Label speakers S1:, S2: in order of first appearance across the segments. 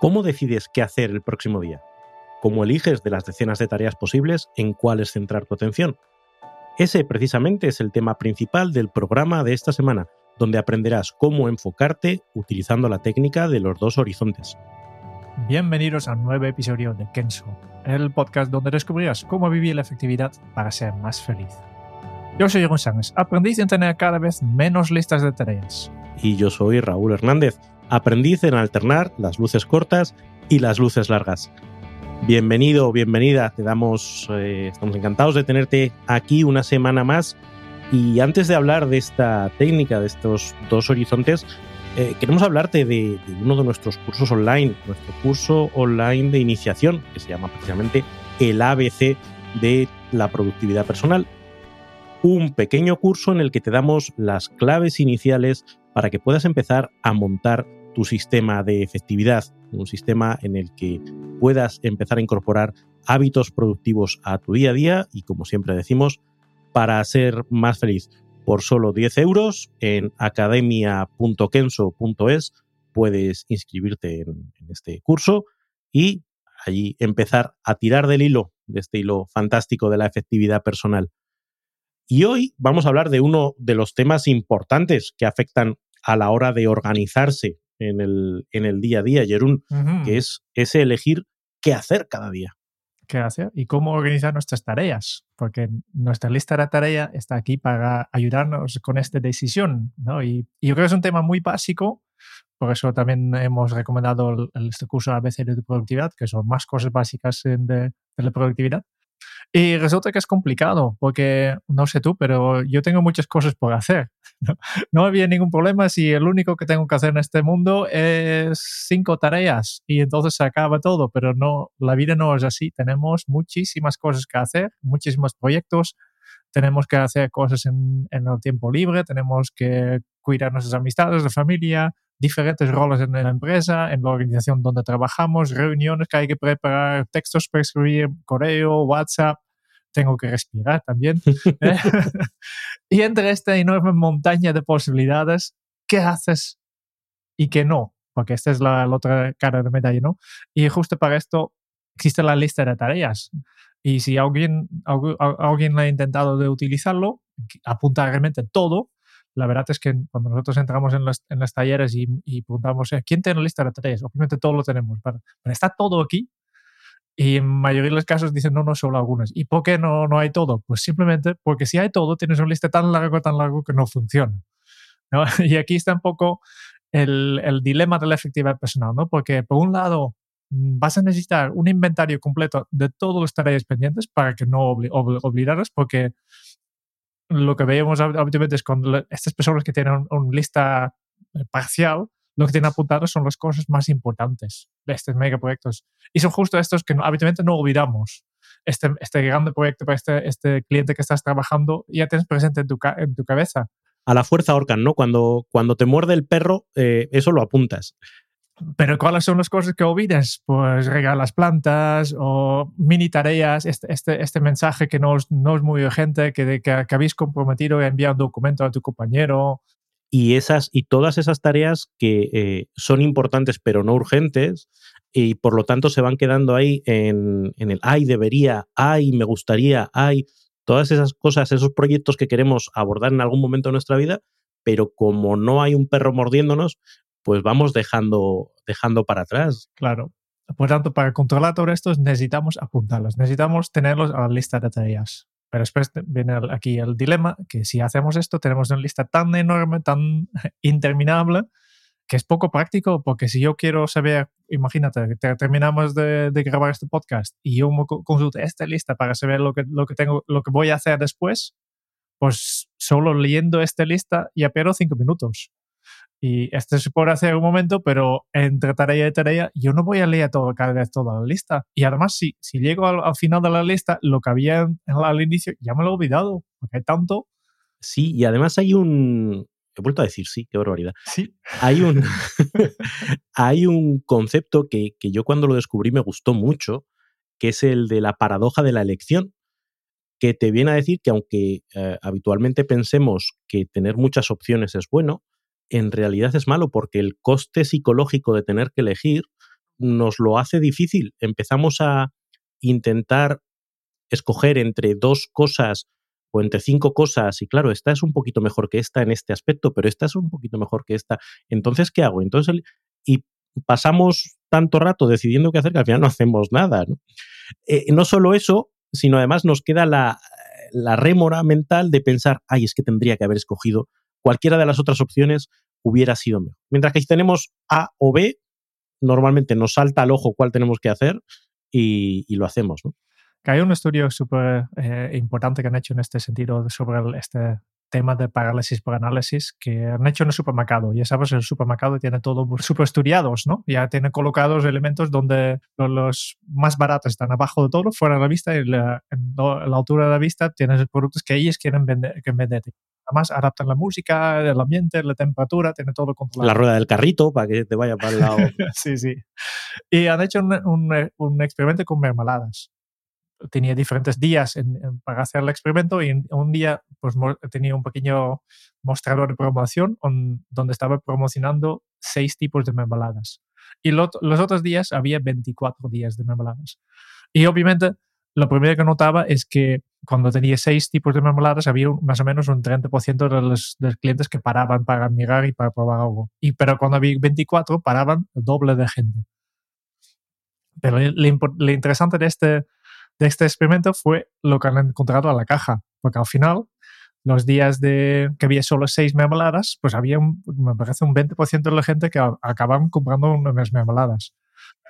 S1: ¿Cómo decides qué hacer el próximo día? ¿Cómo eliges de las decenas de tareas posibles en cuáles centrar tu atención? Ese precisamente es el tema principal del programa de esta semana, donde aprenderás cómo enfocarte utilizando la técnica de los dos horizontes.
S2: Bienvenidos a un nuevo episodio de Kenso, el podcast donde descubrirás cómo vivir la efectividad para ser más feliz. Yo soy Jeroen Sánchez, aprendiz en tener cada vez menos listas de tareas.
S1: Y yo soy Raúl Hernández, aprendiz en alternar las luces cortas y las luces largas. Bienvenido o bienvenida, te damos, eh, estamos encantados de tenerte aquí una semana más. Y antes de hablar de esta técnica, de estos dos horizontes, eh, queremos hablarte de, de, uno de nuestros cursos online, nuestro curso online de iniciación, que se llama precisamente el ABC de la productividad personal. Un pequeño curso en el que te damos las claves iniciales para que puedas empezar a montar tu sistema de efectividad, un sistema en el que puedas empezar a incorporar hábitos productivos a tu día a día y, como siempre decimos, para ser más feliz. Por solo 10 euros en academia.kenso.es puedes inscribirte en, en este curso y allí empezar a tirar del hilo, de este hilo fantástico de la efectividad personal. Y hoy vamos a hablar de uno de los temas importantes que afectan a la hora de organizarse en el, en el día a día, Jerún, uh -huh. que es ese elegir qué hacer cada día.
S2: ¿Qué hacer? Y cómo organizar nuestras tareas, porque nuestra lista de tareas está aquí para ayudarnos con esta decisión, ¿no? Y, y, yo creo que es un tema muy básico, por eso también hemos recomendado el, este curso ABC de productividad, que son más cosas básicas de, de la productividad. Y resulta que es complicado, porque no sé tú, pero yo tengo muchas cosas por hacer. No, no, había ningún problema si el único que tengo que hacer en este mundo es cinco tareas y entonces se acaba todo, pero no, la vida no es así. Tenemos muchísimas cosas que hacer, muchísimos proyectos, tenemos que hacer cosas en, en el tiempo libre, tenemos que cuidar nuestras amistades, la familia, diferentes roles en la empresa, en la organización donde trabajamos, reuniones que hay que preparar, textos para escribir, correo, WhatsApp, tengo que respirar también. ¿eh? y entre esta enorme montaña de posibilidades, ¿qué haces y qué no? Porque esta es la, la otra cara de medalla, ¿no? Y justo para esto existe la lista de tareas. Y si alguien, alguien ha intentado de utilizarlo, apunta realmente todo, la verdad es que cuando nosotros entramos en los, en los talleres y, y preguntamos, ¿eh? ¿quién tiene lista de tareas? Obviamente todo lo tenemos, pero, pero, está todo aquí. Y en mayoría de los casos dicen, no, no, solo algunas. ¿Y por qué no, no hay todo? Pues simplemente porque si hay todo, tienes una lista tan larga, tan largo que no funciona. ¿no? Y aquí está un poco el, el dilema de la efectividad personal, ¿no? Porque por un lado vas a necesitar un inventario completo de todas las tareas pendientes para que no obli ob obligarlas, porque lo que veíamos habitualmente es con estas personas que tienen una un lista parcial, lo que tienen apuntado son las cosas más importantes de estos megaproyectos. Y son justo estos que no, habitualmente no olvidamos. Este, este grande proyecto para este, este cliente que estás trabajando ya tienes presente en tu, en tu cabeza.
S1: A la fuerza ahorcan, ¿no? Cuando, cuando te muerde el perro, eh, eso lo apuntas.
S2: Pero ¿cuáles son las cosas que olvidas? Pues regar las plantas o mini tareas, este, este, este mensaje que no es, no es muy urgente, que, que, que habéis comprometido a enviar un documento a tu compañero.
S1: Y, esas, y todas esas tareas que eh, son importantes pero no urgentes y por lo tanto se van quedando ahí en, en el ay, debería, ay, me gustaría, ay, todas esas cosas, esos proyectos que queremos abordar en algún momento de nuestra vida, pero como no hay un perro mordiéndonos, pues vamos dejando, dejando para atrás.
S2: Claro. Por tanto, para controlar todo esto necesitamos apuntarlos, necesitamos tenerlos a la lista de tareas. Pero después viene aquí el dilema, que si hacemos esto tenemos una lista tan enorme, tan interminable, que es poco práctico porque si yo quiero saber, imagínate, terminamos de, grabar este podcast y yo consulto esta lista para saber lo que, lo que tengo, lo que voy a hacer después, pues solo leyendo esta lista ya pierdo cinco minutos. Y esto se puede hacer en un momento, pero entre tarea y tarea yo no voy a leer todo, cada vez toda la lista. Y además, si, si llego al, final de la lista, lo que había al inicio ya me lo he olvidado, porque hay tanto.
S1: Sí, y además hay un... He vuelto a decir sí, qué barbaridad.
S2: Sí.
S1: Hay un, hay un concepto que, que yo cuando lo descubrí me gustó mucho, que es el de la paradoja de la elección que te viene a decir que aunque eh, habitualmente pensemos que tener muchas opciones es bueno, en realidad es malo porque el coste psicológico de tener que elegir nos lo hace difícil. Empezamos a intentar escoger entre dos cosas o entre cinco cosas y claro, esta es un poquito mejor que esta en este aspecto, pero esta es un poquito mejor que esta. Entonces, ¿qué hago? Entonces, y pasamos tanto rato decidiendo qué hacer que al final no hacemos nada. ¿no? Eh, no solo eso, sino además nos queda la, la rémora mental de pensar, ay, es que tendría que haber escogido cualquiera de las otras opciones hubiera sido mejor. Mientras que si tenemos A o B, normalmente nos salta al ojo cuál tenemos que hacer y, lo hacemos. ¿no?
S2: hay un estudio súper eh, importante que han hecho en este sentido sobre este tema de parálisis por análisis que han hecho en el supermercado. Ya sabes, el supermercado tiene todo súper estudiados, ¿no? Ya tiene colocados elementos donde los más baratos están abajo de todo, fuera de la vista, y la, en la altura de la vista tienes productos que ellos quieren vender. Que vender. Además, adaptan la música, el ambiente, la temperatura, tiene todo controlado.
S1: La rueda del carrito para que te vaya para el lado.
S2: sí, sí. Y han hecho un, un, experimento con mermeladas tenía diferentes días para hacer el experimento y un día pues tenía un pequeño mostrador de promoción donde estaba promocionando seis tipos de mermeladas. Y los otros días había 24 días de mermeladas. Y obviamente lo primero que notaba es que cuando tenía seis tipos de mermeladas había más o menos un 30% de los, clientes que paraban para mirar y para probar algo. Y, pero cuando había 24 paraban el doble de gente. Pero lo, interesante de este, de este experimento fue lo que han encontrado a la caja, porque al final los días de que había solo seis mermeladas, pues había, me parece, un 20% de la gente que acababan comprando unas mermeladas.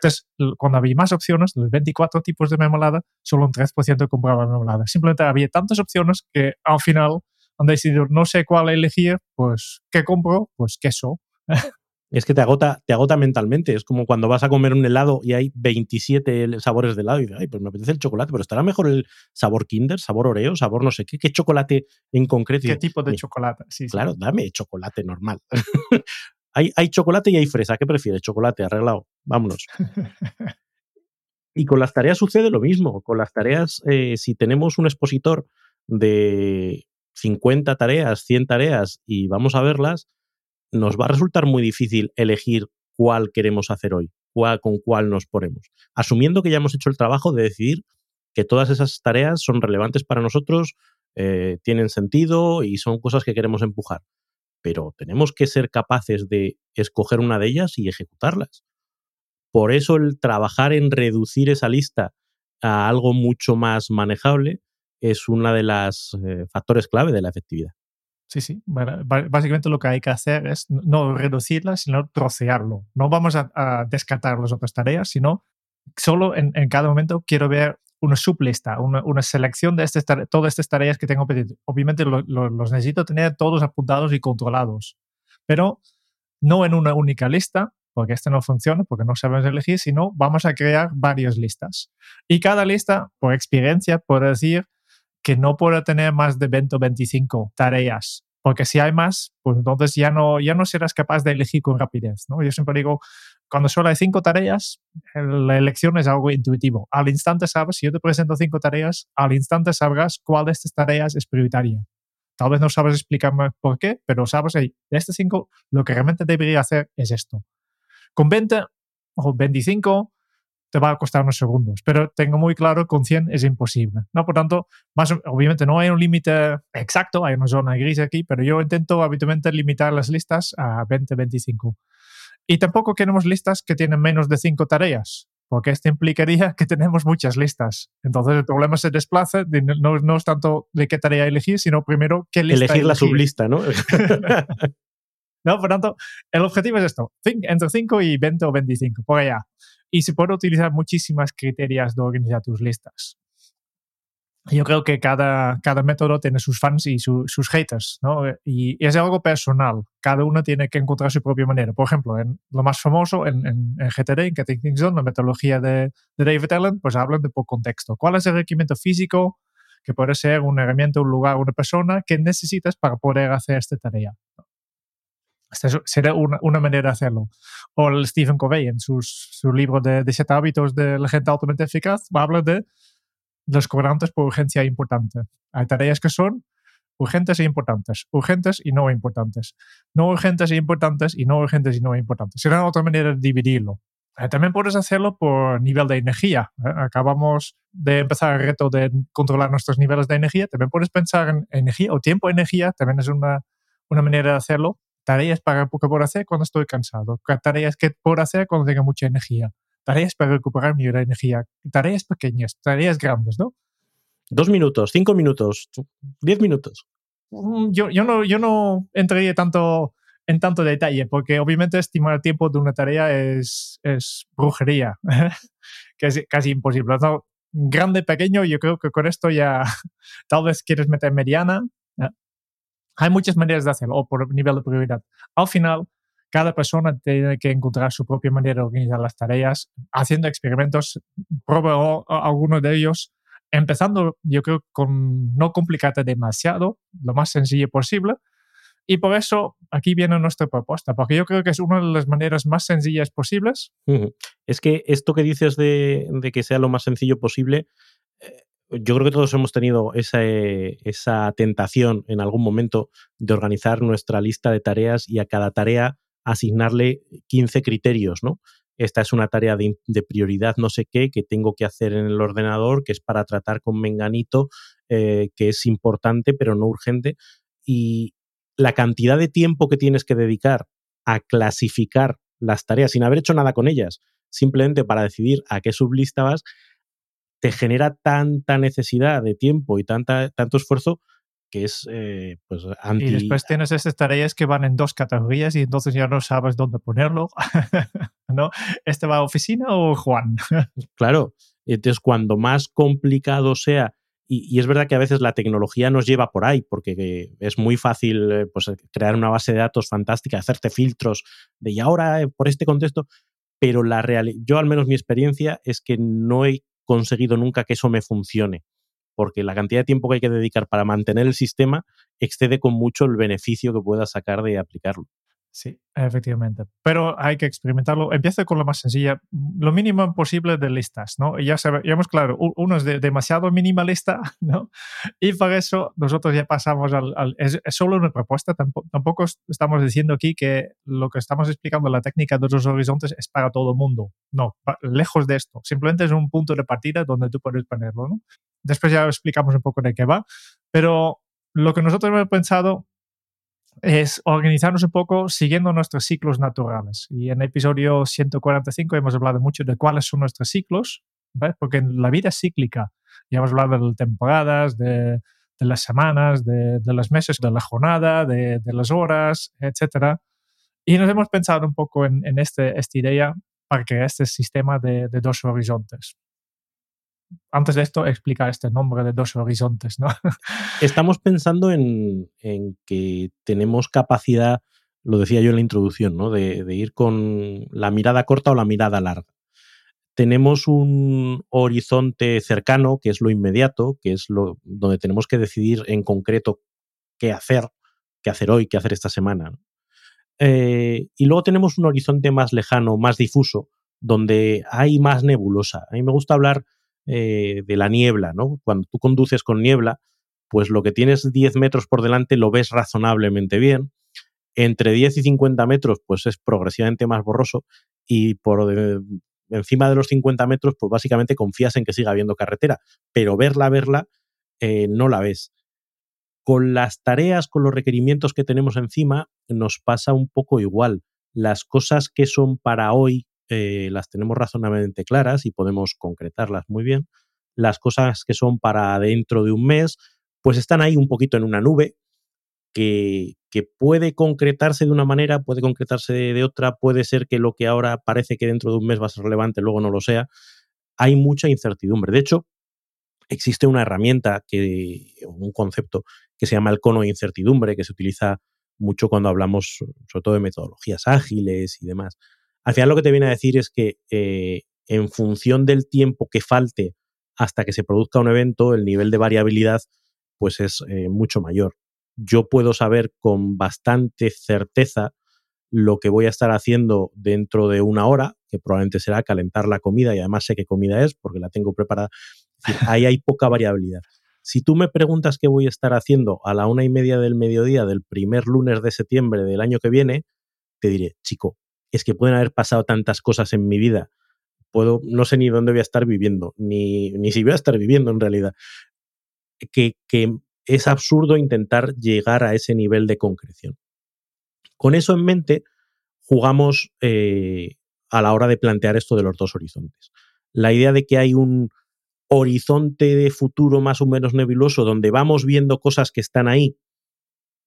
S2: Entonces, cuando había más opciones, los 24 tipos de mermelada, solo un 3% compraba mermelada. Simplemente había tantas opciones que al final han decidido, no sé cuál elegir, pues, ¿qué compro? Pues queso.
S1: Es que te agota, te agota mentalmente. Es como cuando vas a comer un helado y hay 27 sabores de helado y dices, ay, pues me apetece el chocolate, pero estará mejor el sabor Kinder, sabor Oreo, sabor no sé qué, qué chocolate en concreto.
S2: ¿Qué tipo de chocolate? Sí,
S1: claro, dame chocolate normal. Hay, chocolate y hay fresa. ¿Qué prefieres? Chocolate, arreglado. Vámonos. y con las tareas sucede lo mismo. Con las tareas, eh, si tenemos un expositor de 50 tareas, 100 tareas y vamos a verlas, nos va a resultar muy difícil elegir cuál queremos hacer hoy, cuál, con cuál nos ponemos. Asumiendo que ya hemos hecho el trabajo de decidir que todas esas tareas son relevantes para nosotros, eh, tienen sentido y son cosas que queremos empujar pero tenemos que ser capaces de escoger una de ellas y ejecutarlas. Por eso el trabajar en reducir esa lista a algo mucho más manejable es uno de los eh, factores clave de la efectividad.
S2: Sí, sí. básicamente lo que hay que hacer es no reducirla, sino trocearlo. No vamos a, descartar las otras tareas, sino solo en, cada momento quiero ver una sublista, una, selección de todas estas tareas que tengo pedido. Obviamente los necesito tener todos apuntados y controlados, pero no en una única lista, porque esta no funciona, porque no sabemos elegir, sino vamos a crear varias listas. Y cada lista, por experiencia, puedo decir que no puedo tener más de 20 o 25 tareas porque si hay más, pues entonces ya no, ya no serás capaz de elegir con rapidez. ¿no? Yo siempre digo, cuando solo hay cinco tareas, la elección es algo intuitivo. Al instante sabes, si yo te presento cinco tareas, al instante sabrás cuál de estas tareas es prioritaria. Tal vez no sabes explicarme por qué, pero sabes, hey, de estas cinco, lo que realmente debería hacer es esto. Con 20 o 25, te va a costar unos segundos, pero tengo muy claro que con 100 es imposible. ¿no? Por tanto, más, obviamente no hay un límite exacto, hay una zona gris aquí, pero yo intento habitualmente limitar las listas a 20, 25. Y tampoco queremos listas que tienen menos de 5 tareas, porque esto implicaría que tenemos muchas listas. Entonces el problema se desplaza, no, no es tanto de qué tarea elegir, sino primero qué lista
S1: elegir. Elegir la sublista, ¿no?
S2: ¿no? Por tanto, el objetivo es esto, entre 5 y 20 o 25, por allá. Y se puede utilizar muchísimas criterios de organizar tus listas. Yo creo que cada, cada método tiene sus fans y sus haters, ¿no? Y, es algo personal. Cada uno tiene que encontrar su propia manera. Por ejemplo, en lo más famoso, en, en, en GTD, en Getting Done, la metodología de, de David Allen, pues hablan de por contexto. ¿Cuál es el requerimiento físico que puede ser una herramienta, un lugar, una persona que necesitas para poder hacer esta tarea? Esta sería una, una, manera de hacerlo. O el Stephen Covey, en sus, su libro de, de siete hábitos de la gente altamente eficaz, habla de los cobrantes por urgencia importante. Hay tareas que son urgentes e importantes, urgentes y no importantes, no urgentes e importantes y no urgentes y no importantes. Será otra manera de dividirlo. Eh, también puedes hacerlo por nivel de energía. ¿eh? Acabamos de empezar el reto de controlar nuestros niveles de energía. También puedes pensar en energía o tiempo de energía. También es una, una manera de hacerlo. Tareas para que puedo hacer cuando estoy cansado. Tareas que puedo hacer cuando tengo mucha energía tareas para recuperar mi energía, tareas pequeñas, tareas grandes, ¿no?
S1: Dos minutos, cinco minutos, diez minutos.
S2: Mm, yo, yo, no, yo no entraría tanto en tanto detalle, porque obviamente estimar el tiempo de una tarea es, es brujería, que es casi imposible. ¿no? Grande, pequeño, yo creo que con esto ya tal vez quieres meter mediana. Hay muchas maneras de hacerlo, o por nivel de prioridad. Al final, cada persona tiene que encontrar su propia manera de organizar las tareas, haciendo experimentos, pruebo algunos de ellos, empezando yo creo con no complicarte demasiado, lo más sencillo posible. Y por eso aquí viene nuestra propuesta, porque yo creo que es una de las maneras más sencillas posibles.
S1: Es que esto que dices de, que sea lo más sencillo posible, eh, yo creo que todos hemos tenido esa, tentación en algún momento de organizar nuestra lista de tareas y a cada tarea asignarle 15 criterios, ¿no? Esta es una tarea de, prioridad no sé qué que tengo que hacer en el ordenador, que es para tratar con menganito, eh, que es importante pero no urgente. Y la cantidad de tiempo que tienes que dedicar a clasificar las tareas sin haber hecho nada con ellas, simplemente para decidir a qué sublista vas, te genera tanta necesidad de tiempo y tanta, tanto esfuerzo que es eh, pues anti...
S2: Y después tienes estas tareas que van en dos categorías y entonces ya no sabes dónde ponerlo. ¿No? ¿Este va a oficina o Juan?
S1: claro. Entonces, cuando más complicado sea, y, es verdad que a veces la tecnología nos lleva por ahí, porque es muy fácil eh, pues, crear una base de datos fantástica, hacerte filtros de y ahora eh, por este contexto, pero la yo al menos mi experiencia es que no he conseguido nunca que eso me funcione porque la cantidad de tiempo que hay que dedicar para mantener el sistema excede con mucho el beneficio que pueda sacar de aplicarlo.
S2: Sí, efectivamente. Pero hay que experimentarlo. Empieza con lo más sencilla, lo mínimo posible de listas, ¿no? Y ya sabemos, claro, uno es demasiado minimalista, ¿no? Y para eso nosotros ya pasamos al... es, solo una propuesta, tampoco, tampoco, estamos diciendo aquí que lo que estamos explicando, la técnica de los horizontes, es para todo el mundo. No, lejos de esto. Simplemente es un punto de partida donde tú puedes ponerlo, ¿no? Después ya explicamos un poco de qué va, pero lo que nosotros hemos pensado es organizarnos un poco siguiendo nuestros ciclos naturales. Y en el episodio 145 hemos hablado mucho de cuáles son nuestros ciclos, porque la vida cíclica. Ya hemos hablado de temporadas, de, las semanas, de, de, los meses, de la jornada, de, las horas, etc. Y nos hemos pensado un poco en, este, esta idea para crear este sistema de dos horizontes antes de esto explicar este nombre de dos horizontes, ¿no?
S1: Estamos pensando en, que tenemos capacidad, lo decía yo en la introducción, ¿no? De, ir con la mirada corta o la mirada larga. Tenemos un horizonte cercano, que es lo inmediato, que es lo donde tenemos que decidir en concreto qué hacer, qué hacer hoy, qué hacer esta semana. Eh, y luego tenemos un horizonte más lejano, más difuso, donde hay más nebulosa. A mí me gusta hablar eh, de la niebla, ¿no? Cuando tú conduces con niebla, pues lo que tienes 10 metros por delante lo ves razonablemente bien. Entre 10 y 50 metros, pues es progresivamente más borroso. Y por encima de los 50 metros, pues básicamente confías en que siga habiendo carretera. Pero verla, verla, eh, no la ves. Con las tareas, con los requerimientos que tenemos encima, nos pasa un poco igual. Las cosas que son para hoy, eh, las tenemos razonablemente claras y podemos concretarlas muy bien. Las cosas que son para dentro de un mes, pues están ahí un poquito en una nube que, que puede concretarse de una manera, puede concretarse de otra, puede ser que lo que ahora parece que dentro de un mes va a ser relevante, luego no lo sea. Hay mucha incertidumbre. De hecho, existe una herramienta, que, un concepto que se llama el cono de incertidumbre, que se utiliza mucho cuando hablamos sobre todo de metodologías ágiles y demás. Al final lo que te viene a decir es que eh, en función del tiempo que falte hasta que se produzca un evento, el nivel de variabilidad pues es eh, mucho mayor yo puedo saber con bastante certeza lo que voy a estar haciendo dentro de una hora, que probablemente será calentar la comida y además sé qué comida es porque la tengo preparada. ahí hay poca variabilidad. Si tú me preguntas qué voy a estar haciendo a la una y media del mediodía del primer lunes de septiembre del año que viene, te diré, chico, es que pueden haber pasado tantas cosas en mi vida. Puedo, no sé ni dónde voy a estar viviendo, ni, ni si voy a estar viviendo en realidad. Que, que es absurdo intentar llegar a ese nivel de concreción. Con eso en mente, jugamos eh, a la hora de plantear esto de los dos horizontes. La idea de que hay un horizonte de futuro más o menos nebuloso donde vamos viendo cosas que están ahí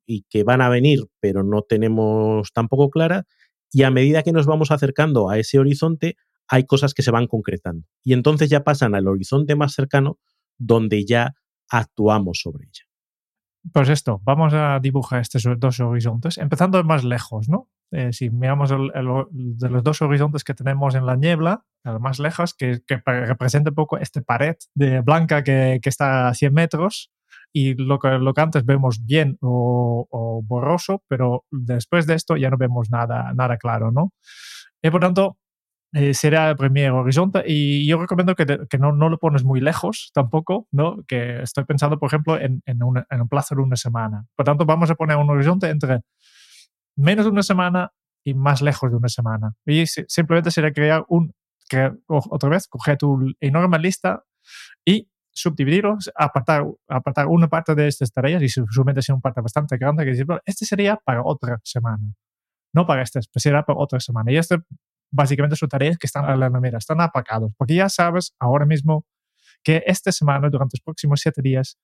S1: y que van a venir, pero no tenemos tampoco clara, y a medida que nos vamos acercando a ese horizonte, hay cosas que se van concretando. Y entonces ya pasan al horizonte más cercano, donde ya actuamos sobre ella.
S2: Pues esto, vamos a dibujar estos dos horizontes, empezando más lejos, ¿no? Eh, si miramos de los dos horizontes que tenemos en la niebla, el más lejos, que, representa un poco esta pared de blanca que, está a 100 metros, y lo que, lo que antes vemos bien o, borroso, pero después de esto ya no vemos nada, nada claro, ¿no? Y por tanto, eh, será el primer horizonte y yo recomiendo que, que no, no, lo pones muy lejos tampoco, ¿no? Que estoy pensando, por ejemplo, en, en, en, un plazo de una semana. Por tanto, vamos a poner un horizonte entre menos de una semana y más lejos de una semana. Y simplemente será crear un, que, otra vez, coger tu enorme lista y subdividirlos, apartar, apartar una parte de estas tareas y seguramente sea una parte bastante grande que decir, este sería para otra semana. No para este, será para otra semana. Y este básicamente son tareas que están a la mera, están apacados, porque ya sabes ahora mismo que esta semana, durante los próximos siete días,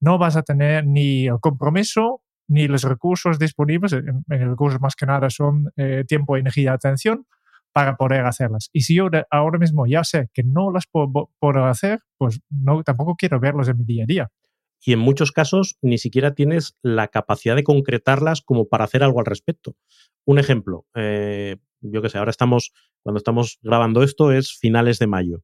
S2: no vas a tener ni el compromiso ni los recursos disponibles, en, recursos más que nada son eh, tiempo, energía, atención, para poder hacerlas. Y si yo ahora mismo ya sé que no las puedo, hacer, pues no, tampoco quiero verlos en mi día a día
S1: y en muchos casos ni siquiera tienes la capacidad de concretarlas como para hacer algo al respecto. Un ejemplo, eh, yo que sé, ahora estamos, cuando estamos grabando esto es finales de mayo,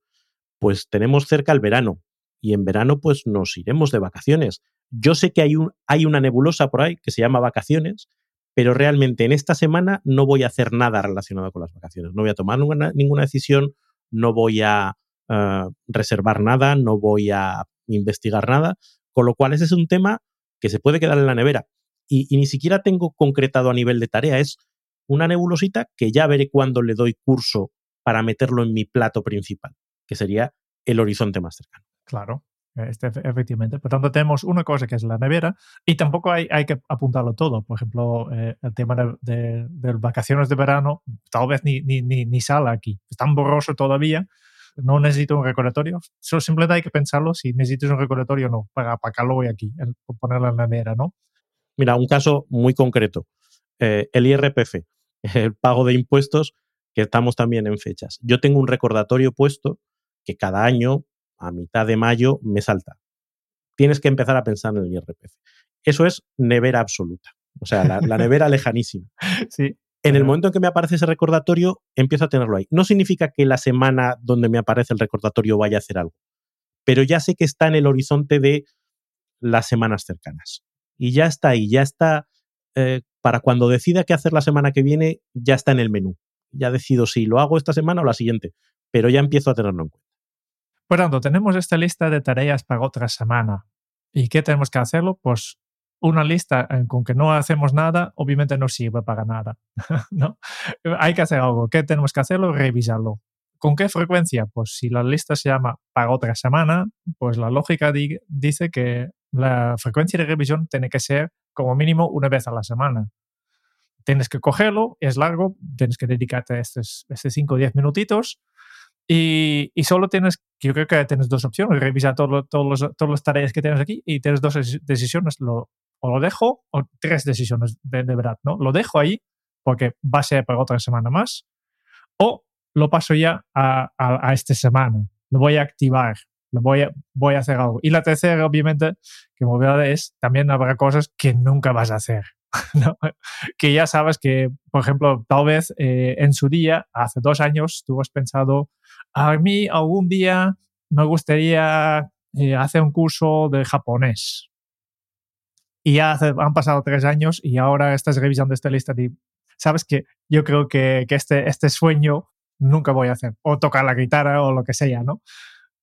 S1: pues tenemos cerca el verano y en verano pues nos iremos de vacaciones. Yo sé que hay, un, hay una nebulosa por ahí que se llama vacaciones, pero realmente en esta semana no voy a hacer nada relacionado con las vacaciones, no voy a tomar ninguna, decisión, no voy a eh, reservar nada, no voy a investigar nada, con lo cual ese es un tema que se puede quedar en la nevera. Y, ni siquiera tengo concretado a nivel de tarea, es una nebulosita que ya veré cuándo le doy curso para meterlo en mi plato principal, que sería el horizonte más cercano.
S2: Claro, este, efectivamente. Por tanto, tenemos una cosa que es la nevera y tampoco hay, hay que apuntarlo todo. Por ejemplo, eh, el tema de, de, vacaciones de verano, tal vez ni, ni, ni, ni aquí. Es tan borroso todavía no necesito un recordatorio. Solo simplemente hay que pensarlo si necesitas un recordatorio o no. Para, para acá lo voy aquí, ponerlo en la nevera, ¿no?
S1: Mira, un caso muy concreto. Eh, el IRPF, el pago de impuestos, que estamos también en fechas. Yo tengo un recordatorio puesto que cada año, a mitad de mayo, me salta. Tienes que empezar a pensar en el IRPF. Eso es nevera absoluta. O sea, la, la nevera lejanísima.
S2: Sí.
S1: En el momento en que me aparece ese recordatorio, empiezo a tenerlo ahí. No significa que la semana donde me aparece el recordatorio vaya a hacer algo, pero ya sé que está en el horizonte de las semanas cercanas. Y ya está ahí, ya está, eh, para cuando decida qué hacer la semana que viene, ya está en el menú. Ya decido si lo hago esta semana o la siguiente, pero ya empiezo a tenerlo en cuenta.
S2: Por tanto, tenemos esta lista de tareas para otra semana. ¿Y qué tenemos que hacerlo? Pues una lista con que no hacemos nada, obviamente no sirve para nada. ¿no? Hay que hacer algo. ¿Qué tenemos que hacerlo? Revisarlo. ¿Con qué frecuencia? Pues si la lista se llama para otra semana, pues la lógica dice que la frecuencia de revisión tiene que ser como mínimo una vez a la semana. Tienes que cogerlo, es largo, tienes que dedicarte a estos, 5 o 10 minutitos y, y, solo tienes, yo creo que tienes dos opciones, revisar todo, todos los, todas las tareas que tienes aquí y tienes dos decisiones. Lo, o lo dejo, o tres decisiones de, verdad, ¿no? Lo dejo ahí porque va a ser para otra semana más, o lo paso ya a, a, esta semana, lo voy a activar, lo voy a, voy a hacer algo. Y la tercera, obviamente, que me olvidado es, también habrá cosas que nunca vas a hacer. ¿no? Que ya sabes que, por ejemplo, tal vez eh, en su día, hace dos años, tú has pensado, a mí algún día me gustaría eh, hacer un curso de japonés. Y ya han pasado tres años y ahora estás revisando esta lista y sabes que yo creo que, este, este sueño nunca voy a hacer. O tocar la guitarra o lo que sea, ¿no?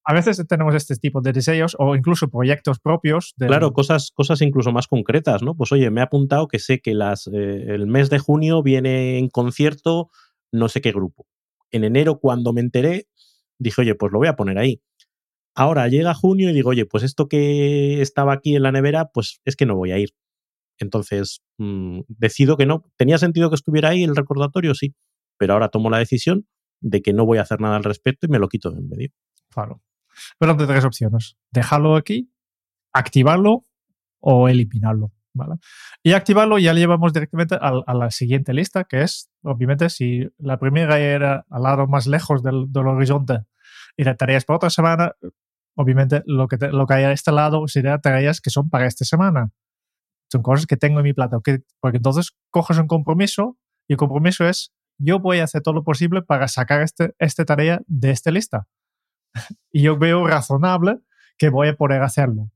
S2: a veces tenemos este tipo de deseos o incluso proyectos propios.
S1: Claro, cosas, cosas incluso más concretas, ¿no? Pues oye, me he apuntado que sé que las, eh, el mes de junio viene en concierto no sé qué grupo. En enero, cuando me enteré, dije, oye, pues lo voy a poner ahí. Ahora llega junio y digo, oye, pues esto que estaba aquí en la nevera, pues es que no voy a ir. Entonces, mm, decido que no. ¿Tenía sentido que estuviera ahí el recordatorio? Sí. Pero ahora tomo la decisión de que no voy a hacer nada al respecto y me lo quito de en medio.
S2: Claro. Pero de tres opciones. Dejarlo aquí, activarlo o eliminarlo. ¿Vale? Y activarlo ya le llevamos directamente a, la siguiente lista, que es, obviamente, si la primera era al lado más lejos del, horizonte y la tareas para otra semana, obviamente lo que, lo que hay a este lado serían tareas que son para esta semana. Son cosas que tengo en mi plato. Que, porque entonces coges un compromiso y el compromiso es yo voy a hacer todo lo posible para sacar este, esta tarea de esta lista y yo veo razonable que voy a poder hacerlo.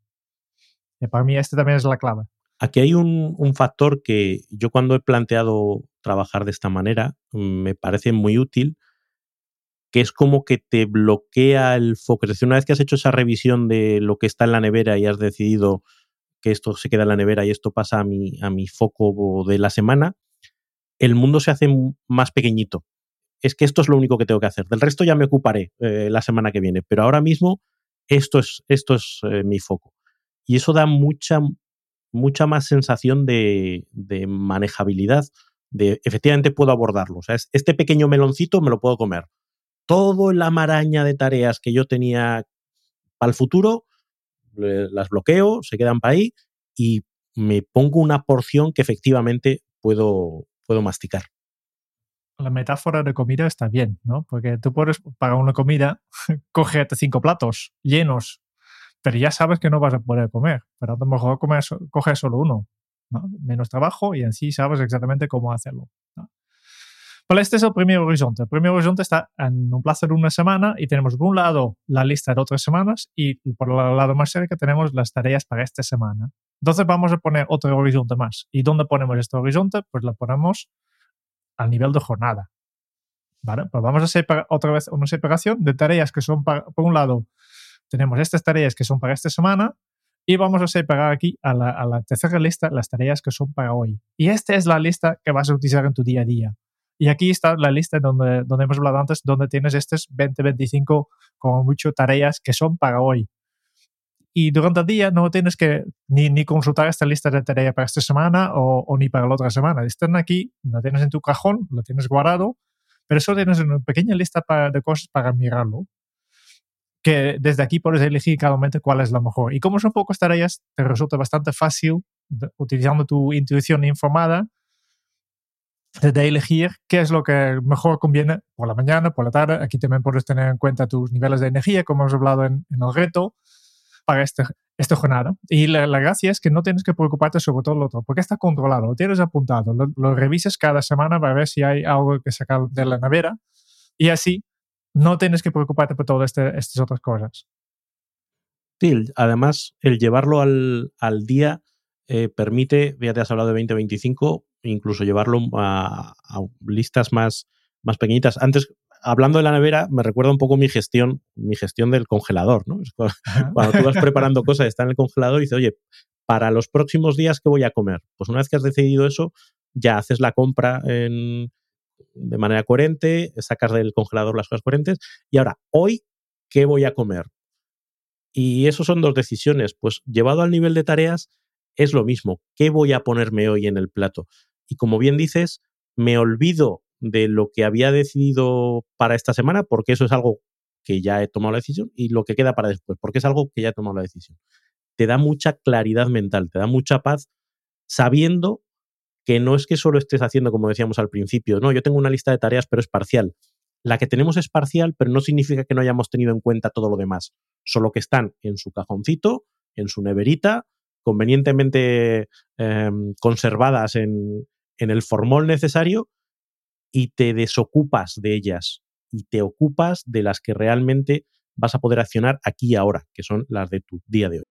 S2: Y para mí este también es la clave.
S1: Aquí hay un, factor que yo cuando he planteado trabajar de esta manera me parece muy útil, que es como que te bloquea el foco. Es decir, una vez que has hecho esa revisión de lo que está en la nevera y has decidido que esto se queda en la nevera y esto pasa a mi, a mi foco de la semana, el mundo se hace más pequeñito es que esto es lo único que tengo que hacer. Del resto ya me ocuparé eh, la semana que viene, pero ahora mismo esto es, esto es eh, mi foco. Y eso da mucha, mucha más sensación de, manejabilidad, de efectivamente puedo abordarlo. O sea, este pequeño meloncito me lo puedo comer. Todo la maraña de tareas que yo tenía para el futuro, las bloqueo, se quedan para ahí y me pongo una porción que efectivamente puedo, puedo masticar
S2: la metáfora de comida está bien, ¿no? Porque tú puedes pagar una comida, cógete cinco platos llenos, pero ya sabes que no vas a poder comer. Pero a lo mejor comer, coge solo uno, ¿no? Menos trabajo y en sí sabes exactamente cómo hacerlo. ¿no? Este es el primer horizonte. El primer horizonte está en un plazo de una semana y tenemos por un lado la lista de otras semanas y por el lado más cerca tenemos las tareas para esta semana. Entonces vamos a poner otro horizonte más. ¿Y dónde ponemos este horizonte? Pues lo ponemos al nivel de jornada. ¿Vale? Pues vamos a hacer otra vez una separación de tareas que son, para, por un lado, tenemos estas tareas que son para esta semana y vamos a separar aquí a la, a la tercera lista las tareas que son para hoy. Y esta es la lista que vas a utilizar en tu día a día. Y aquí está la lista donde, donde hemos hablado antes, donde tienes estas 20, 25, como mucho, tareas que son para hoy y durante el día no tienes que ni, ni consultar esta lista de tareas para esta semana o, o, ni para la otra semana. Están aquí, lo tienes en tu cajón, lo tienes guardado, pero solo tienes una pequeña lista para, de cosas para mirarlo. Que desde aquí puedes elegir cada momento cuál es la mejor. Y como son pocas tareas, te resulta bastante fácil, utilizando tu intuición informada, de elegir qué es lo que mejor conviene por la mañana, por la tarde. Aquí también puedes tener en cuenta tus niveles de energía, como hemos hablado en, en el reto para este, esta jornada. Y la, gracia es que no tienes que preocuparte sobre todo lo otro, porque está controlado, lo tienes apuntado, lo, lo revises cada semana para ver si hay algo que sacar de la nevera y así no tienes que preocuparte por todas este, estas otras cosas.
S1: Sí, además el llevarlo al, al día eh, permite, ya te has hablado de 2025, incluso llevarlo a, a listas más, más pequeñitas. Antes hablando de la nevera, me recuerda un poco mi gestión, mi gestión del congelador, ¿no? Cuando, tú vas preparando cosas, está en el congelador y dices, oye, para los próximos días, ¿qué voy a comer? Pues una vez que has decidido eso, ya haces la compra de manera coherente, sacas del congelador las cosas coherentes y ahora, hoy, ¿qué voy a comer? Y eso son dos decisiones. Pues llevado al nivel de tareas, es lo mismo. ¿Qué voy a ponerme hoy en el plato? Y como bien dices, me olvido de lo que había decidido para esta semana, porque eso es algo que ya he tomado la decisión, y lo que queda para después, porque es algo que ya he tomado la decisión. Te da mucha claridad mental, te da mucha paz sabiendo que no es que solo estés haciendo, como decíamos al principio, no, yo tengo una lista de tareas, pero es parcial. La que tenemos es parcial, pero no significa que no hayamos tenido en cuenta todo lo demás, solo que están en su cajoncito, en su neverita, convenientemente em, conservadas en, en el formol necesario y te desocupas de ellas y te ocupas de las que realmente vas a poder accionar aquí y ahora, que son las de tu día de hoy.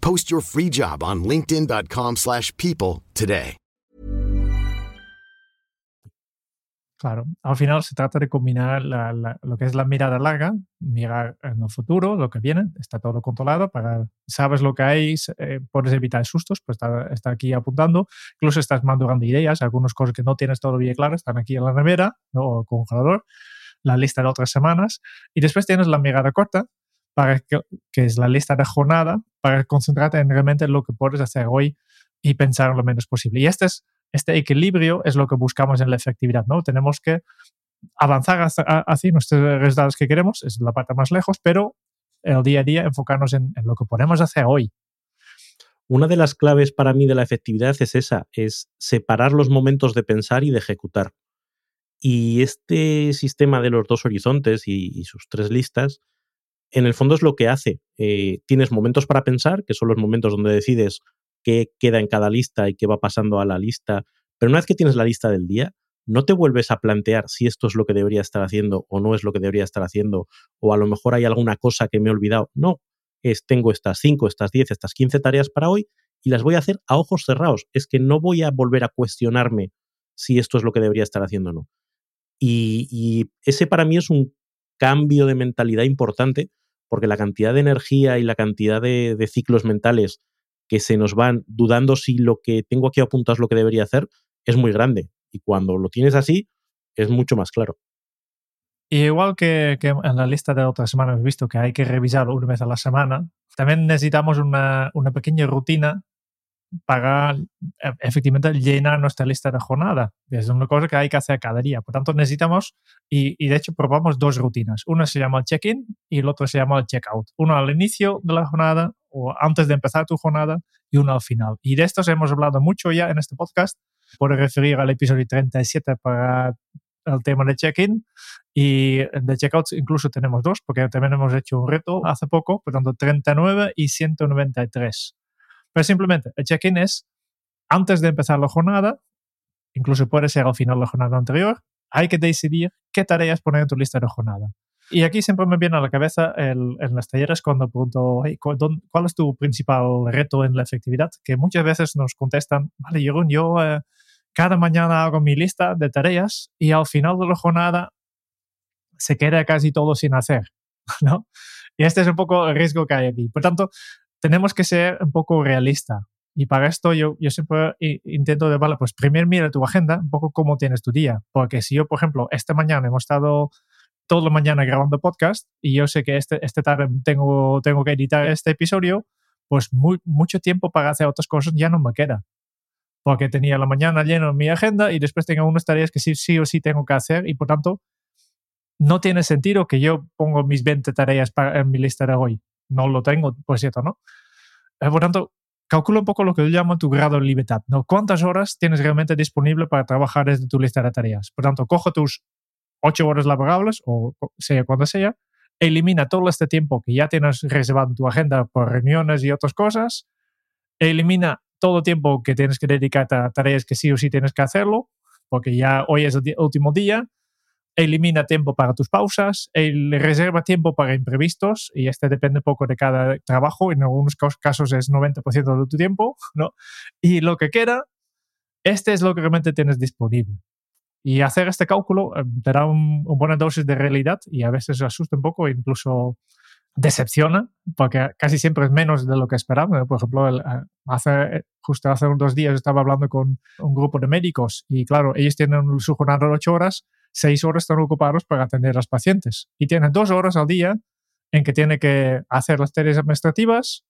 S3: Post your free job on linkedin.com/people slash people today.
S2: Claro, al final se trata de combinar la- la- lo que es la mirada larga, mirar en el futuro, lo que viene, está todo controlado, para, sabes lo que hay, eh, puedes evitar sustos, pues está, está aquí apuntando, incluso estás madurando ideas, algunas cosas que no tienes todavía claras están aquí en la nevera ¿no? o el congelador, la lista de otras semanas, y después tienes la mirada corta, para que, es la lista de jornada, para concentrarte en realmente lo que puedes hacer hoy y pensar lo menos posible. Y este es este equilibrio es lo que buscamos en la efectividad, ¿no? Tenemos que avanzar hacia, hacia nuestros resultados que queremos, es la parte más lejos, pero el día a día enfocarnos en, lo que podemos hacer hoy.
S1: Una de las claves para mí de la efectividad es esa, es separar los momentos de pensar y de ejecutar. Y este sistema de los dos horizontes y sus tres listas, en el fondo es lo que hace. Eh, tienes momentos para pensar, que son los momentos donde decides qué queda en cada lista y qué va pasando a la lista. Pero una vez que tienes la lista del día, no te vuelves a plantear si esto es lo que debería estar haciendo o no es lo que debería estar haciendo, o a lo mejor hay alguna cosa que me he olvidado. No, es tengo estas 5, estas 10, estas 15 tareas para hoy y las voy a hacer a ojos cerrados. Es que no voy a volver a cuestionarme si esto es lo que debería estar haciendo o no. Y, y ese para mí es un cambio de mentalidad importante porque la cantidad de energía y la cantidad de, ciclos mentales que se nos van dudando si lo que tengo aquí apuntado es lo que debería hacer es muy grande. Y cuando lo tienes así, es mucho más claro.
S2: Y igual que, en la lista de otras semanas hemos visto que hay que revisarlo una vez a la semana, también necesitamos una pequeña rutina para eh, efectivamente llenar nuestra lista de jornada. Es una cosa que hay que hacer cada día. Por tanto, necesitamos, y, y de hecho probamos dos rutinas. Una se llama el check-in y el otro se llama el check-out. Uno al inicio de la jornada o antes de empezar tu jornada y uno al final. Y de estos hemos hablado mucho ya en este podcast. Puedes referir al episodio 37 para el tema de check-in y de check-out incluso tenemos dos porque también hemos hecho un reto hace poco, por tanto 39 y 193. Pero simplemente el check-in es antes de empezar la jornada, incluso puede ser al final de la jornada anterior, hay que decidir qué tareas poner en tu lista de jornada. Y aquí siempre me viene a la cabeza el, en las talleres cuando pregunto, hey, ¿cuál, ¿cuál es tu principal reto en la efectividad? Que muchas veces nos contestan, vale, Jeroen, yo eh, cada mañana hago mi lista de tareas y al final de la jornada se queda casi todo sin hacer, ¿no? Y este es un poco el riesgo que hay aquí. Por tanto, tenemos que ser un poco realista. Y para esto yo, yo siempre intento de, vale, pues primero mira tu agenda, un poco cómo tienes tu día. Porque si yo, por ejemplo, esta mañana hemos estado toda la mañana grabando podcast y yo sé que este, este tarde tengo, tengo que editar este episodio, pues muy, mucho tiempo para hacer otras cosas ya no me queda. Porque tenía la mañana lleno en mi agenda y después tengo unas tareas que sí, sí o sí tengo que hacer y por tanto no tiene sentido que yo pongo mis 20 tareas para, en mi lista de hoy. No lo tengo, por cierto, ¿no? Eh, por tanto, calcula un poco lo que yo llamo tu grado de libertad, ¿no? ¿Cuántas horas tienes realmente disponible para trabajar desde tu lista de tareas? Por tanto, cojo tus 8 horas laborables, o sea cuando sea, elimina todo este tiempo que ya tienes reservado en tu agenda por reuniones y otras cosas, elimina todo tiempo que tienes que dedicarte a tareas que sí o sí tienes que hacerlo, porque ya hoy es el último día, elimina tiempo para tus pausas, reserva tiempo para imprevistos, y este depende poco de cada trabajo, en algunos casos es 90% de tu tiempo, ¿no? Y lo que queda, este es lo que realmente tienes disponible. Y hacer este cálculo eh, te da un, buena dosis de realidad y a veces asusta un poco, incluso decepciona, porque casi siempre es menos de lo que esperaba. Por ejemplo, eh, hace, justo hace unos días estaba hablando con un grupo de médicos y claro, ellos tienen su jornada de ocho horas, seis horas están ocupados para atender a los pacientes. Y tienen dos horas al día en que tiene que hacer las tareas administrativas,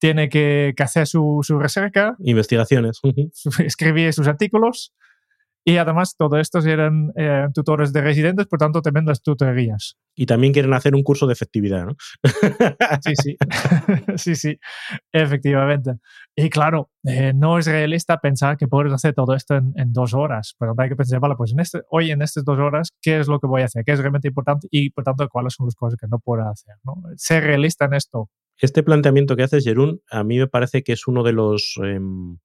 S2: tiene que, hacer su, su recerca,
S1: investigaciones,
S2: escribir sus artículos y además, todo estos eran eh, tutores de residentes, por tanto, tremendas tutorías.
S1: Y también quieren hacer un curso de efectividad, ¿no?
S2: sí, sí. sí, sí, efectivamente. Y claro, eh, no es realista pensar que puedes hacer todo esto en, dos horas, pero hay que pensar, vale, pues en este, hoy en estas dos horas, ¿qué es lo que voy a hacer? ¿Qué es realmente importante? Y por tanto, ¿cuáles son las cosas que no puedo hacer? ¿no? Ser realista en esto.
S1: Este planteamiento que haces, Jerún, a mí me parece que es uno de los, em,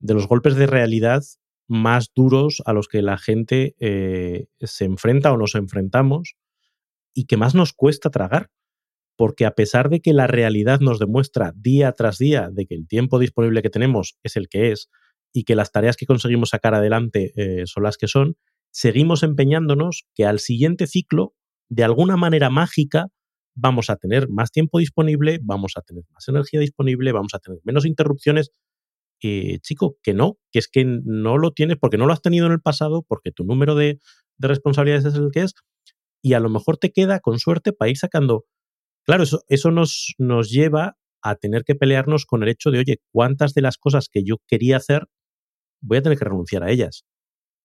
S1: de los golpes de realidad más duros a los que la gente eh, se enfrenta o nos enfrentamos y que más nos cuesta tragar. Porque a pesar de que la realidad nos demuestra día tras día de que el tiempo disponible que tenemos es el que es y que las tareas que conseguimos sacar adelante eh, son las que son, seguimos empeñándonos que al siguiente ciclo, de alguna manera mágica, vamos a tener más tiempo disponible, vamos a tener más energía disponible, vamos a tener menos interrupciones eh, chico, que no, que es que no lo tienes porque no lo has tenido en el pasado, porque tu número de, responsabilidades es el que es, y a lo mejor te queda con suerte para ir sacando. Claro, eso, eso nos, nos lleva a tener que pelearnos con el hecho de, oye, ¿cuántas de las cosas que yo quería hacer voy a tener que renunciar a ellas?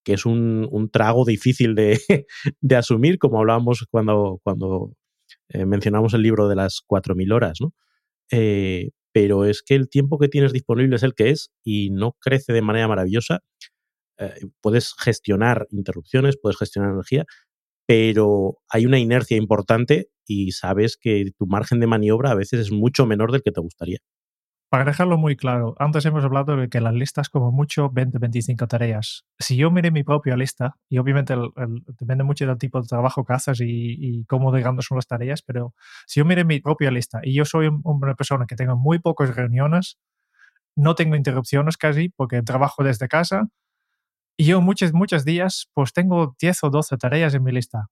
S1: Que es un, trago difícil de, de, asumir, como hablábamos cuando, cuando eh, mencionamos el libro de las 4.000 horas, ¿no? Eh, pero es que el tiempo que tienes disponible es el que es y no crece de manera maravillosa. Eh, puedes gestionar interrupciones, puedes gestionar energía, pero hay una inercia importante y sabes que tu margen de maniobra a veces es mucho menor del que te gustaría.
S2: Para dejarlo muy claro, antes hemos hablado de que las listas como mucho 20-25 tareas. Si yo mire mi propia lista, y obviamente depende mucho del tipo de trabajo que haces y, cómo de grandes son las tareas, pero si yo mire mi propia lista y yo soy una persona que tengo muy pocas reuniones, no tengo interrupciones casi porque trabajo desde casa, y yo muchos, muchos días pues tengo 10 o 12 tareas en mi lista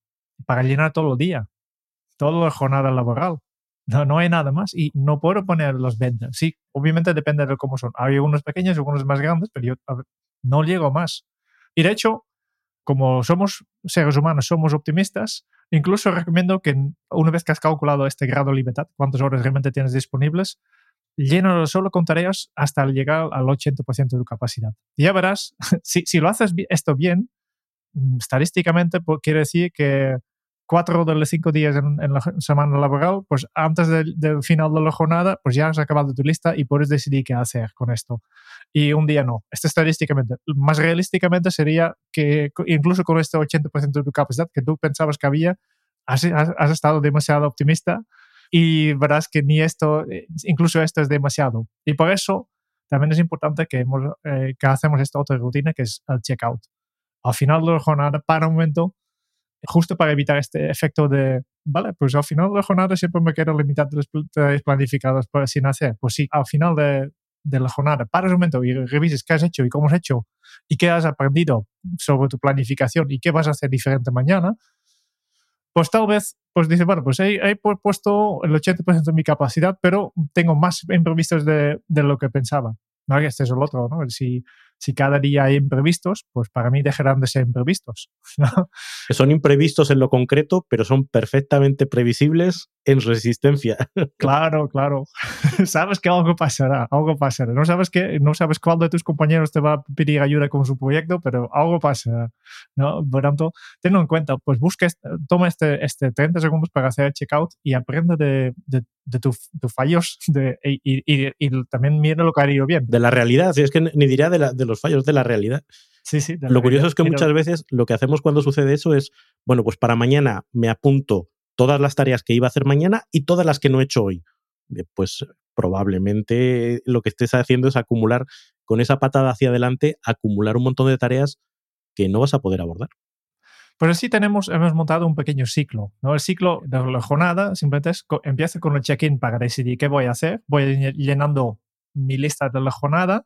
S2: para llenar todo el día, toda la jornada laboral. No, no hay nada más y no puedo poner los 20. Sí, obviamente depende de cómo son. Hay algunos pequeños, algunos más grandes, pero yo no llego más. Y de hecho, como somos seres humanos, somos optimistas, incluso recomiendo que una vez que has calculado este grado de libertad, cuántas horas realmente tienes disponibles, llénalo solo con tareas hasta llegar al 80% de tu capacidad. Y ya verás, si, si lo haces esto bien, mm, estadísticamente pues, quiere decir que cuatro de los cinco días en, la semana laboral, pues antes del, final de la jornada, pues ya has acabado tu lista y puedes decidir qué hacer con esto. Y un día no. Esto estadísticamente. Más realísticamente sería que incluso con este 80% de tu capacidad que tú pensabas que había, has, estado demasiado optimista y verás que ni esto, eh, incluso esto es demasiado. Y por eso también es importante que, hemos, eh, que hacemos esta otra rutina que es el checkout. Al final de la jornada, para un momento, justo para evitar este efecto de, vale, pues al final de la jornada siempre me quedo limitado de las planificadas sin hacer. Pues sí, al final de, de la jornada, paras un momento y revises qué has hecho y cómo has hecho y qué has aprendido sobre tu planificación y qué vas a hacer diferente mañana, pues tal vez pues dices, bueno, pues he, he puesto el 80% de mi capacidad, pero tengo más imprevistos de, de lo que pensaba. ¿no? Este es el otro, ¿no? Si, si cada día hay imprevistos, pues para mí dejarán de ser imprevistos.
S1: Son imprevistos en lo concreto, pero son perfectamente previsibles en resistencia.
S2: Claro, claro. sabes que algo pasará, algo pasará. No sabes que, no sabes cuál de tus compañeros te va a pedir ayuda con su proyecto, pero algo pasará. ¿no? Por tanto, tenlo en cuenta, pues busca, toma este, este 30 segundos para hacer el checkout y aprende de, de, tus fallos de, y, y, también mira lo que ha ido bien.
S1: De la realidad, es que ni diría de, la, de los fallos, de la realidad.
S2: Sí, sí.
S1: Lo curioso es que muchas veces lo que hacemos cuando sucede eso es, bueno, pues para mañana me apunto todas las tareas que iba a hacer mañana y todas las que no he hecho hoy. Pues probablemente lo que estés haciendo es acumular con esa patada hacia adelante, acumular un montón de tareas que no vas a poder abordar.
S2: Pero sí tenemos, hemos montado un pequeño ciclo. ¿no? El ciclo de la jornada simplemente es, empieza con el check-in para decidir qué voy a hacer. Voy llenando mi lista de la jornada.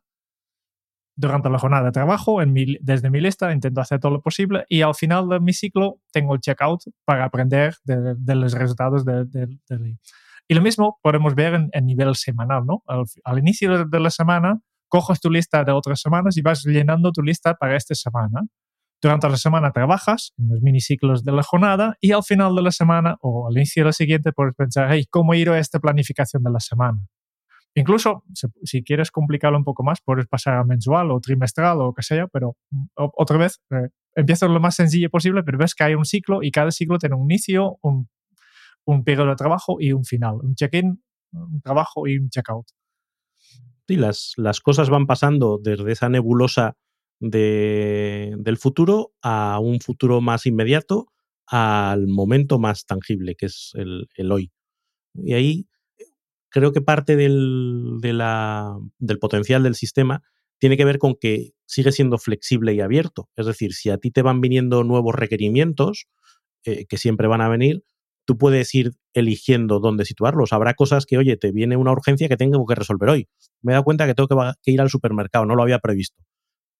S2: Durante la jornada de trabajo, en mi, desde mi lista intento hacer todo lo posible y al final de mi ciclo tengo el checkout para aprender de, de los resultados del de, de, y lo mismo podemos ver en, en nivel semanal, ¿no? Al, al, inicio de la semana, coges tu lista de otras semanas y vas llenando tu lista para esta semana. Durante la semana trabajas en los miniciclos de la jornada y al final de la semana o al inicio de la siguiente puedes pensar, hey, ¿cómo ir a esta planificación de la semana? Incluso, si quieres complicarlo un poco más, puedes pasar a mensual o trimestral o lo que sea, pero otra vez, eh, empieza lo más sencillo posible, pero ves que hay un ciclo y cada ciclo tiene un inicio, un periodo de trabajo y un final, un check-in, un trabajo y un check-out.
S1: Sí, las, cosas van pasando desde esa nebulosa de, del futuro a un futuro más inmediato, al momento más tangible, que es el hoy. Y ahí creo que parte del, del potencial del sistema tiene que ver con que sigue siendo flexible y abierto. Es decir, si a ti te van viniendo nuevos requerimientos, eh, que siempre van a venir, tú puedes ir eligiendo dónde situarlos. Habrá cosas que, oye, te viene una urgencia que tengo que resolver hoy. Me he dado cuenta que tengo que, ir al supermercado, no lo había previsto.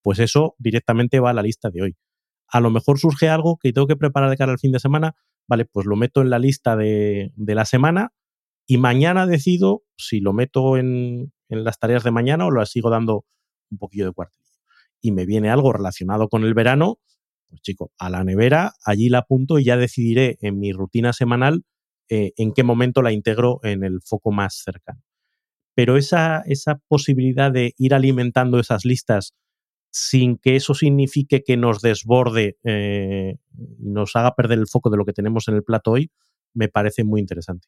S1: Pues eso directamente va a la lista de hoy. A lo mejor surge algo que tengo que preparar de cara al fin de semana, vale, pues lo meto en la lista de, de la semana y mañana decido si lo meto en, las tareas de mañana o lo sigo dando un poquillo de cuartillo. Y me viene algo relacionado con el verano, pues chico, a la nevera, allí la apunto y ya decidiré en mi rutina semanal eh, en qué momento la integro en el foco más cercano. Pero esa, esa posibilidad de ir alimentando esas listas sin que eso signifique que nos desborde eh, y nos haga perder el foco de lo que tenemos en el plato hoy, me parece muy interesante.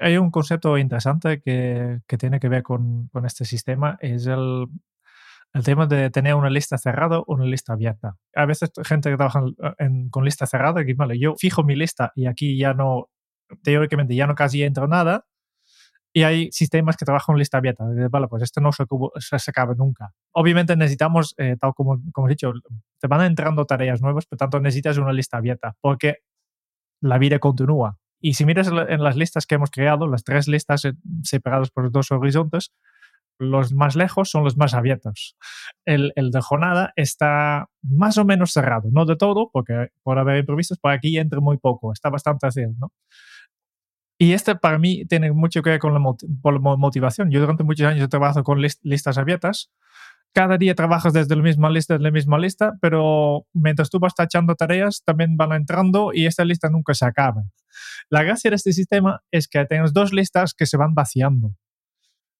S2: Hay un concepto interesante que, que tiene que ver con, con, este sistema, es el, el tema de tener una lista cerrada o una lista abierta. A veces gente que trabaja en, con lista cerrada, que vale, yo fijo mi lista y aquí ya no, teóricamente ya no casi entro nada. Y hay sistemas que trabajan con lista abierta. Vale, pues esto no se, se acaba nunca. Obviamente necesitamos, eh, tal como, como he dicho, te van entrando tareas nuevas, por tanto necesitas una lista abierta, porque la vida continúa. Y si miras en las listas que hemos creado, las tres listas eh, separadas por dos horizontes, los más lejos son los más abiertos. El, el, de jornada está más o menos cerrado, no de todo, porque por haber imprevistos, por aquí entra muy poco, está bastante así, ¿no? Y este para mí tiene mucho que ver con la, motivación. Yo durante muchos años he trabajado con list, listas abiertas. Cada día trabajas desde la misma lista, desde la misma lista, pero mientras tú vas tachando tareas, también van entrando y esta lista nunca se acaba. La gracia de este sistema es que tienes dos listas que se van vaciando.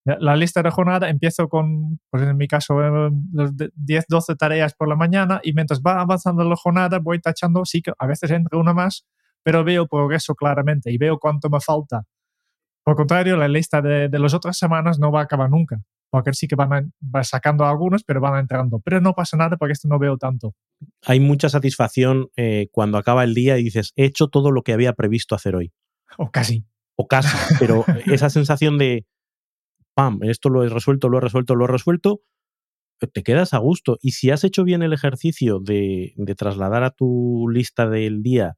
S2: La lista de jornada empiezo con, pues en mi caso, 10, eh, 12 tareas por la mañana y mientras va avanzando la jornada voy tachando, sí que a veces entra una más, pero veo progreso claramente y veo cuánto me falta. Por contrario, la lista de, de las otras semanas no va a acabar nunca, porque sí que van, a, va sacando algunos, pero van entrando. Pero no pasa nada porque esto no veo tanto.
S1: Hay mucha satisfacción eh, cuando acaba el día y dices, he hecho todo lo que había previsto hacer hoy.
S2: O casi.
S1: O casi, pero esa sensación de pam, esto lo he resuelto, lo he resuelto, lo he resuelto, eh, te quedas a gusto. Y si has hecho bien el ejercicio de, de trasladar a tu lista del día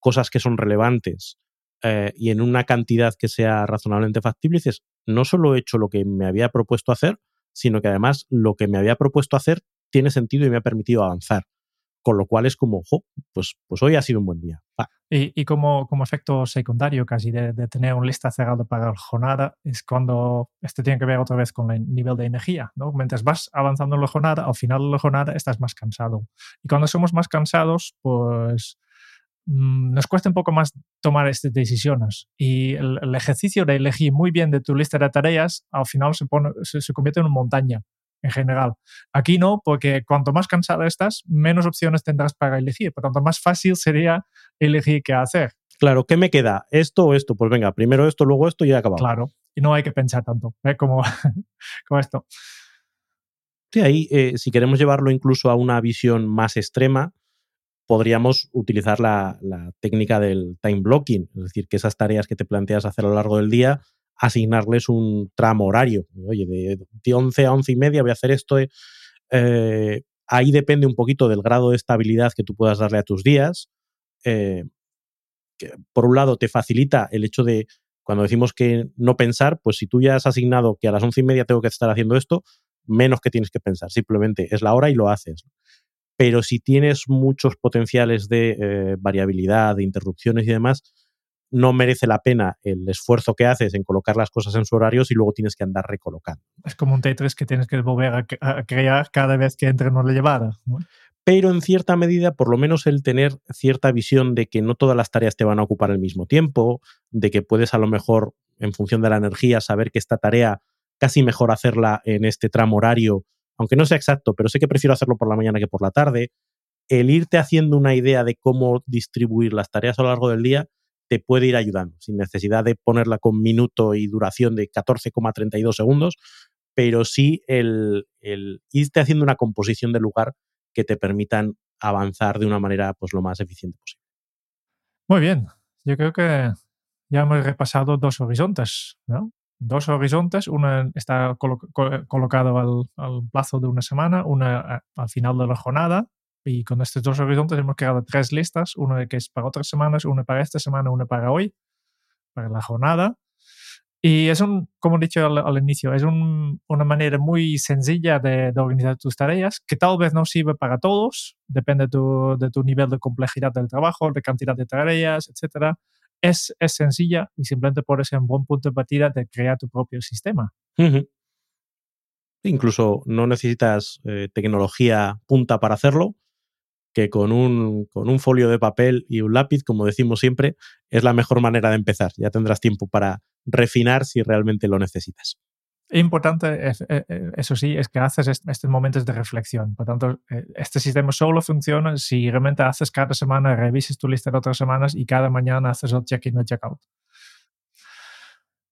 S1: cosas que son relevantes eh, y en una cantidad que sea razonablemente factible, dices, no solo he hecho lo que me había propuesto hacer, sino que además lo que me había propuesto hacer tiene sentido y me ha permitido avanzar. Con lo cual es como, jo, pues, pues hoy ha sido un buen día.
S2: Y, y, como, como efecto secundario casi de, de, tener un lista cerrada para la jornada es cuando esto tiene que ver otra vez con el nivel de energía. ¿no? Mientras vas avanzando en la jornada, al final de la jornada estás más cansado. Y cuando somos más cansados, pues mmm, nos cuesta un poco más tomar estas decisiones. Y el, el, ejercicio de elegir muy bien de tu lista de tareas al final se, pone, se, se convierte en una montaña en general. Aquí no, porque cuanto más cansado estás, menos opciones tendrás para elegir. Por tanto, más fácil sería elegir qué hacer.
S1: Claro, ¿qué me queda? ¿Esto o esto? Pues venga, primero esto, luego esto y ya acabado.
S2: Claro, y no hay que pensar tanto ¿eh? como, como esto.
S1: Sí, ahí, eh, si queremos llevarlo incluso a una visión más extrema, podríamos utilizar la, la técnica del time blocking, es decir, que esas tareas que te planteas hacer a lo largo del día, asignarles un tramo horario. Oye, de 11 a 11 y media voy a hacer esto. Eh, ahí depende un poquito del grado de estabilidad que tú puedas darle a tus días. Eh, por un lado, te facilita el hecho de, cuando decimos que no pensar, pues si tú ya has asignado que a las once y media tengo que estar haciendo esto, menos que tienes que pensar. Simplemente es la hora y lo haces. Pero si tienes muchos potenciales de eh, variabilidad, de interrupciones y demás, no merece la pena el esfuerzo que haces en colocar las cosas en su horario si luego tienes que andar recolocando.
S2: Es como un Tetris que tienes que volver a, crear cada vez que entre una llevada.
S1: Pero en cierta medida, por lo menos el tener cierta visión de que no todas las tareas te van a ocupar al mismo tiempo, de que puedes a lo mejor, en función de la energía, saber que esta tarea casi mejor hacerla en este tramo horario, aunque no sea exacto, pero sé que prefiero hacerlo por la mañana que por la tarde. El irte haciendo una idea de cómo distribuir las tareas a lo largo del día te puede ir ayudando, sin necesidad de ponerla con minuto y duración de 14,32 segundos, pero sí el, irte haciendo una composición de lugar que te permitan avanzar de una manera pues, lo más eficiente posible.
S2: Muy bien, yo creo que ya hemos repasado dos horizontes, ¿no? Dos horizontes, uno está colocado al, al, plazo de una semana, eh, al final de la jornada, y con estos dos horizontes hemos creado tres listas, una que es para otras semanas, una para esta semana, una para hoy, para la jornada. Y es un, como he dicho al, inicio, es una manera muy sencilla de, organizar tus tareas, que tal vez no sirve para todos, depende de tu, de tu nivel de complejidad del trabajo, de cantidad de tareas, etc. Es, es sencilla y simplemente por eso es un buen punto de partida de crear tu propio sistema.
S1: Incluso no necesitas eh, tecnología punta para hacerlo que con un, con un folio de papel y un lápiz, como decimos siempre, es la mejor manera de empezar. Ya tendrás tiempo para refinar si realmente lo necesitas.
S2: Importante, eh, eh, eso sí, es que haces estos momentos de reflexión. Por tanto, eh, este sistema solo funciona si realmente haces cada semana, revises tu lista de otras semanas y cada mañana haces el check-in o check-out.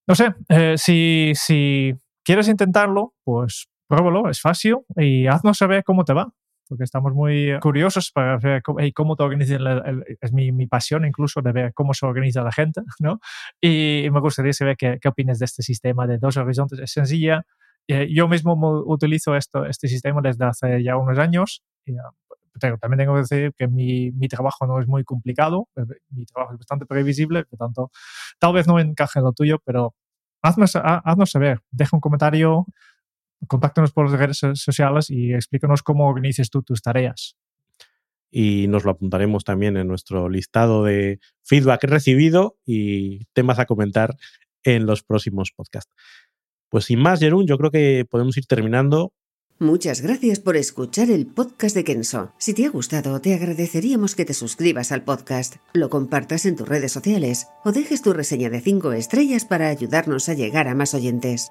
S2: No sé, si, si quieres intentarlo, pues pruébalo, es fácil y haznos saber cómo te va porque estamos muy curiosos para ver cómo, te organizas. es mi, mi, pasión incluso de ver cómo se organiza la gente, ¿no? Y, me gustaría saber qué, qué, opinas de este sistema de dos horizontes. Es sencilla. Eh, yo mismo utilizo esto, este sistema desde hace ya unos años. Y, ah, también tengo que decir que mi, mi, trabajo no es muy complicado, eh, mi trabajo es bastante previsible, por tanto, tal vez no encaje en lo tuyo, pero haznos, haznos saber, deja un comentario, contáctanos por las redes sociales y explícanos cómo organizas tú tus tareas.
S1: Y nos lo apuntaremos también en nuestro listado de feedback recibido y temas a comentar en los próximos podcasts. Pues sin más, Jerún, yo creo que podemos ir terminando.
S4: Muchas gracias por escuchar el podcast de Kenso. Si te ha gustado, te agradeceríamos que te suscribas al podcast, lo compartas en tus redes sociales o dejes tu reseña de 5 estrellas para ayudarnos a llegar a más oyentes.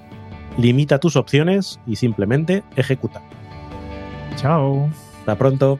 S1: limita tus opciones y simplemente ejecuta.
S2: Chao.
S1: Hasta pronto.